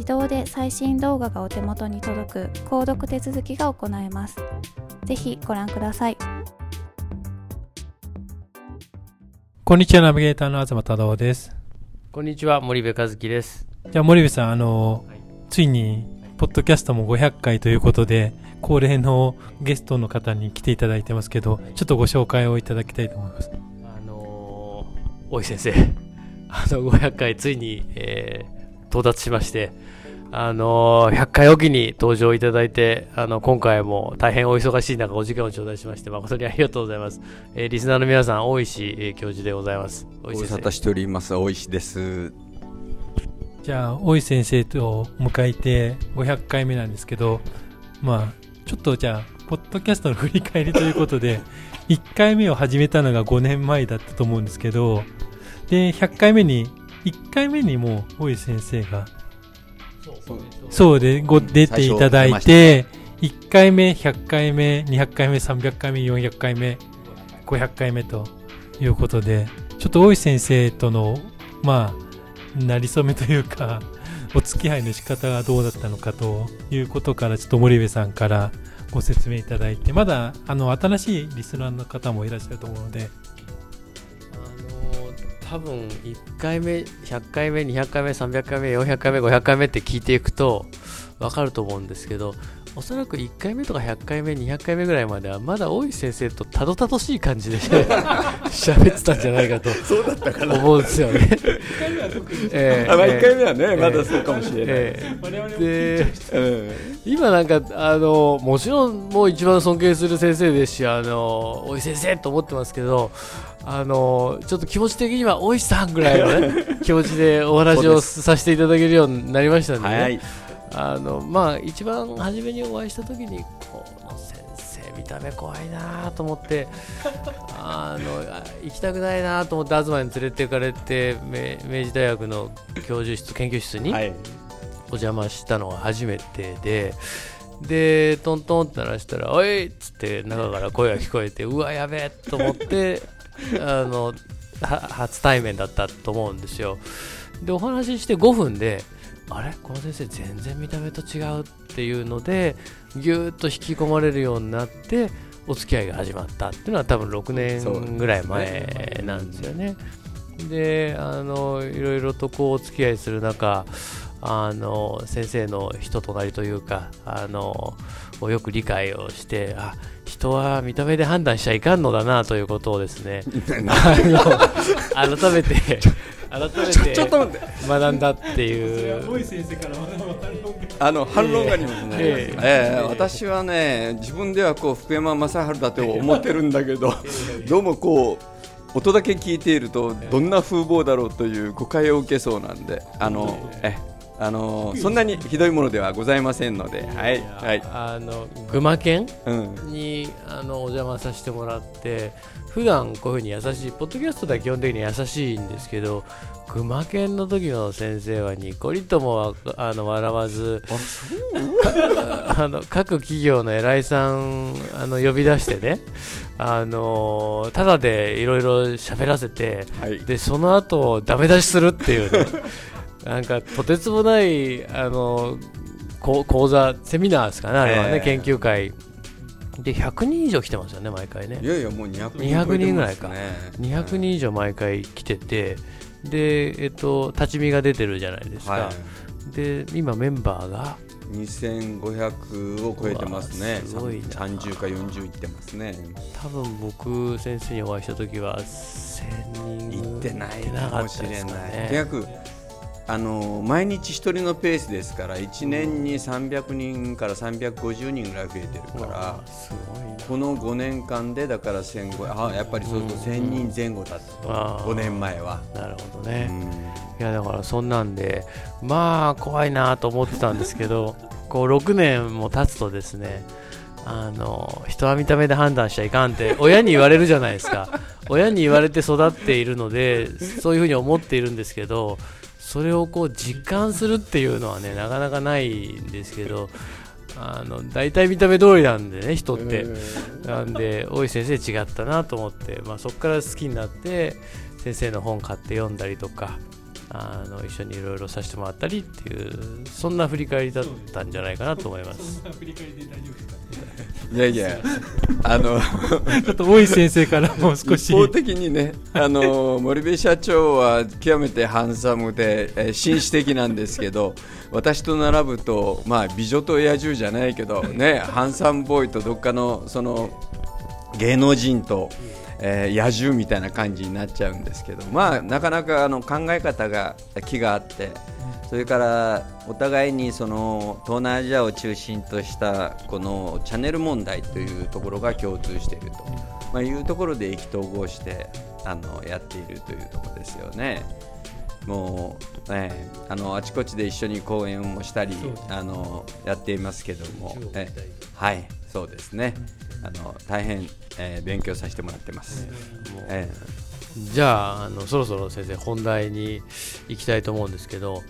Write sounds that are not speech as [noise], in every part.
自動で最新動画がお手元に届く購読手続きが行えますぜひご覧くださいこんにちは、ナビゲーターの東忠夫です。こんにちは、森部和樹です。じゃあ、森部さん、あの、はいついに、ポッドキャストも500回ということで、恒例のゲストの方に来ていただいてますけど、ちょっとご紹介をいただきたいと思います。あのー、大井先生、[laughs] あの、500回ついに、えー、到達しまして、あのー、100回おきに登場いただいて、あの、今回も大変お忙しい中、お時間を頂戴しまして、誠にありがとうございます。えー、リスナーの皆さん、大石、えー教授でございます。大ご井先生。無沙汰しております大石ですじゃあ、大井先生と迎えて500回目なんですけど、まあ、ちょっとじゃあ、ポッドキャストの振り返りということで、[laughs] 1回目を始めたのが5年前だったと思うんですけど、で、100回目に、1回目にもう大井先生がそうで、ご出ていただいて、1回目、100回目、200回目、300回目、400回目、500回目ということで、ちょっと大石先生との、まあ、なりそめというか、[laughs] お付き合いの仕方がどうだったのかということから、ちょっと森部さんからご説明いただいて、まだ、あの、新しいリスナーの方もいらっしゃると思うので、あのー多分1回目、100回目、200回目、300回目、400回目、500回目って聞いていくと分かると思うんですけど、おそらく1回目とか100回目、200回目ぐらいまでは、まだ大石先生とたどたどしい感じで [laughs] 喋ってたんじゃないかとそうだったか思うんですよね。ええあまあ1回目はええねまだそうかもしれない。ええ。でうん。今なんかあのもちろんもう一番尊敬する先生ですしあの大井先生と思ってますけどあのちょっと気持ち的には大石さんぐらいの、ね、気持ちでお話をさせていただけるようになりましたんで、ね。はい。あのまあ一番初めにお会いした時にこの先生見た目怖いなと思ってあのあ行きたくないなと思って東に連れて行かれて明明治大学の教授室研究室に、はい。お邪魔したのが初めてで、で、トントンって鳴らしたら、おいっつって中から声が聞こえて、うわ、やべえと思って、あの、初対面だったと思うんですよ。で、お話しして5分で、あれ？この先生全然見た目と違うっていうので、ぎゅーっと引き込まれるようになって、お付き合いが始まったっていうのは多分6年ぐらい前なんですよね。であのいろいろとこうお付き合いする中あの先生の人となりというかあのをよく理解をしてあ人は見た目で判断しちゃいかんのだなということをですね。[laughs] あの改めて [laughs] 改めて学んだっていう。あの反論がありますね、ええ。え私はね自分ではこう福山雅治だと思ってるんだけど [laughs] どうもこう音だけ聞いているとどんな風貌だろうという誤解を受けそうなんであのえあのそんなにひどいものではございませんのではいはい。あの群馬県うん。にあのお邪魔させてもらって普段こういうふうに優しいポッドキャストでは基本的に優しいんですけど群馬県の時の先生はニコリともわあの笑わずあの各企業の偉いさんあの呼び出してねあのただでいろいろ喋らせてはい。でその後ダメ出しするっていうねなんかとてつもないあのこ講座セミナーですかねあれはね、ええ。研究会。で100人以上来てますよね毎回ね。いやいやもう200 200人ぐらいか。超え。てますね200人以上毎回来てて。でえっと立ち見が出てるじゃないですか、はで今メンバーがい、2500を超えてますね。すごいな。30か40いってますね。多分僕先生にお会いした時は1000人行ってないかかもしれない。あの毎日一人のペースですから1年に300人から350人ぐらい増えてるうからわすごいな。この5年間でだから1500あやっぱりそうそう1000人前後だったと。あー5年前は。なるほどうね、ん。いやだからそんなんでまあ怖いなと思ってたんですけど [laughs] こう6年も経つとですねあの人は見た目で判断しちゃいかんって親に言われるじゃないですか。親に言われて育っているのでそういうふうに思っているんですけどそれをこう実感するっていうのはねなかなかないんですけどあの大体見た目通りなんでね人って、なんで大井先生違ったなと思って、まあ、そこから好きになって先生の本買って読んだりとかあの一緒にいろいろさせてもらったりっていうそんな振り返りだったんじゃないかなと思います。いやいや。あのちょっと大井先生からもう少し。一方的にねあの森部社長は極めてハンサムで、えー紳士的なんですけど私と並ぶと、まあ、美女と野獣じゃないけどねハンサムボーイとどっかのその芸能人と、えー野獣みたいな感じになっちゃうんですけど、まあ、なかなかあの考え方が気があってそれからお互いにその東南アジアを中心としたこのチャンネル問題というところが共通していると、まあ、いうところで意気投合してあのやっているというところですよね。もう、ね、あのあちこちで一緒に講演をしたりあのやっていますけども、えはいそうですね。あの大変、えー勉強させてもらってます。もうえじゃああのそろそろ先生本題に行きたいと思うんですけど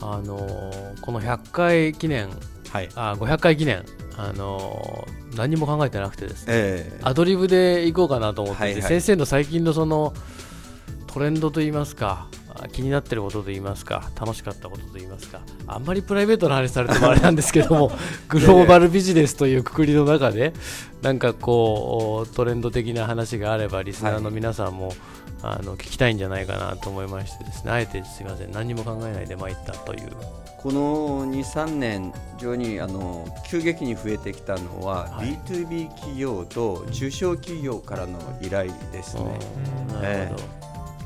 あのこの100回記念ーはい。あ500回記念あの何も考えてなくてですねえーアドリブで行こうかなと思ってて、はいはい。先生の最近のそのトレンドといいますかあ気になってることといいますか楽しかったことといいますかあんまりプライベートな話されてもあれなんですけども [laughs] グローバルビジネスというくくりの中でなんかこうトレンド的な話があればリスナーの皆さんも、あの聞きたいんじゃないかなと思いましてですね。あえてすみません。何も考えないで参ったという。この2、3年、非常にあの急激に増えてきたのは、はい。B2B 企業と中小企業からの依頼ですね。うんなるほど、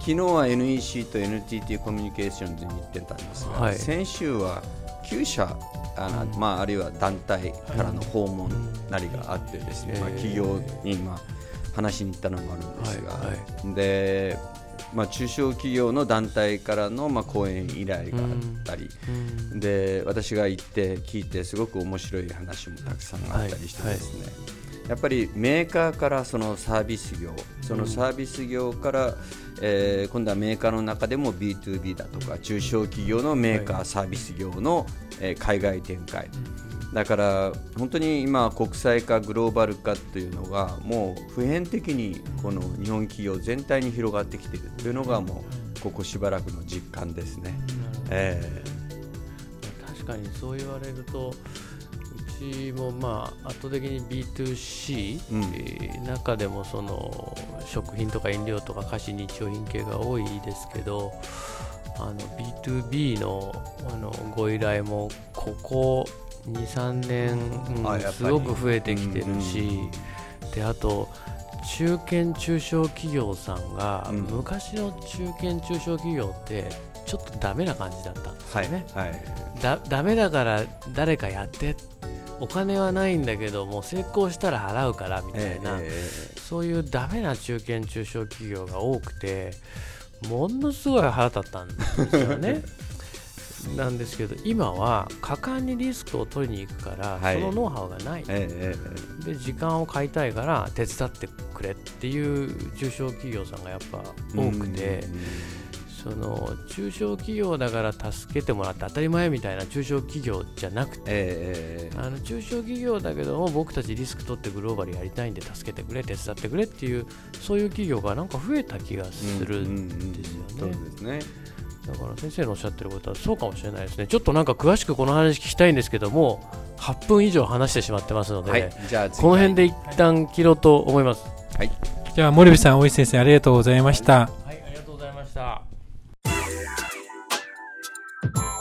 昨日は NEC と NTT コミュニケーションズに行ってたんですが、はい。先週は9社あの、まあ、あるいは団体からの訪問なりがあってですね、まあ、うんへー。企業に、まあ、話しに行ったのもあるんですが、はい。はでまあ、中小企業の団体からの、まあ、講演依頼があったり、うん。で私が行って聞いてすごく面白い話もたくさんあったりしてですね、やっぱりメーカーからそのサービス業そのサービス業から、えー今度はメーカーの中でも B2B だとか中小企業のメーカー、サービス業の、えー海外展開、だから本当に今国際化グローバル化というのがもう普遍的にこの日本企業全体に広がってきているというのがもうここしばらくの実感ですね。え確かにそう言われるとうちもまあ圧倒的に B2C、うん。えー中でもその食品とか飲料とか菓子日用品系が多いですけどあの B2B のあのご依頼もここ23年、すごく増えてきてるし、であと中堅中小企業さんが、うん。昔の中堅中小企業ってちょっとダメな感じだったんですよね、はいだダメだから誰かやってお金はないんだけどもう成功したら払うからみたいな、えそういうダメな中堅中小企業が多くてものすごい腹立ったんですよね。[laughs] なんですけど今は果敢にリスクを取りに行くから、はい。そのノウハウがない。えええで時間を買いたいから手伝ってくれっていう中小企業さんがやっぱ多くて、その中小企業だから助けてもらって当たり前みたいな中小企業じゃなくてええあの中小企業だけども僕たちリスク取ってグローバルやりたいんで助けてくれ手伝ってくれっていうそういう企業がなんか増えた気がするんですよね、そうですねだから先生のおっしゃってることはそうかもしれないですね。ちょっとなんか詳しくこの話聞きたいんですけども8分以上話してしまってますので、はい。じゃあ次この辺で一旦切ろうと思います。じゃあ森部さん大石先生ありがとうございました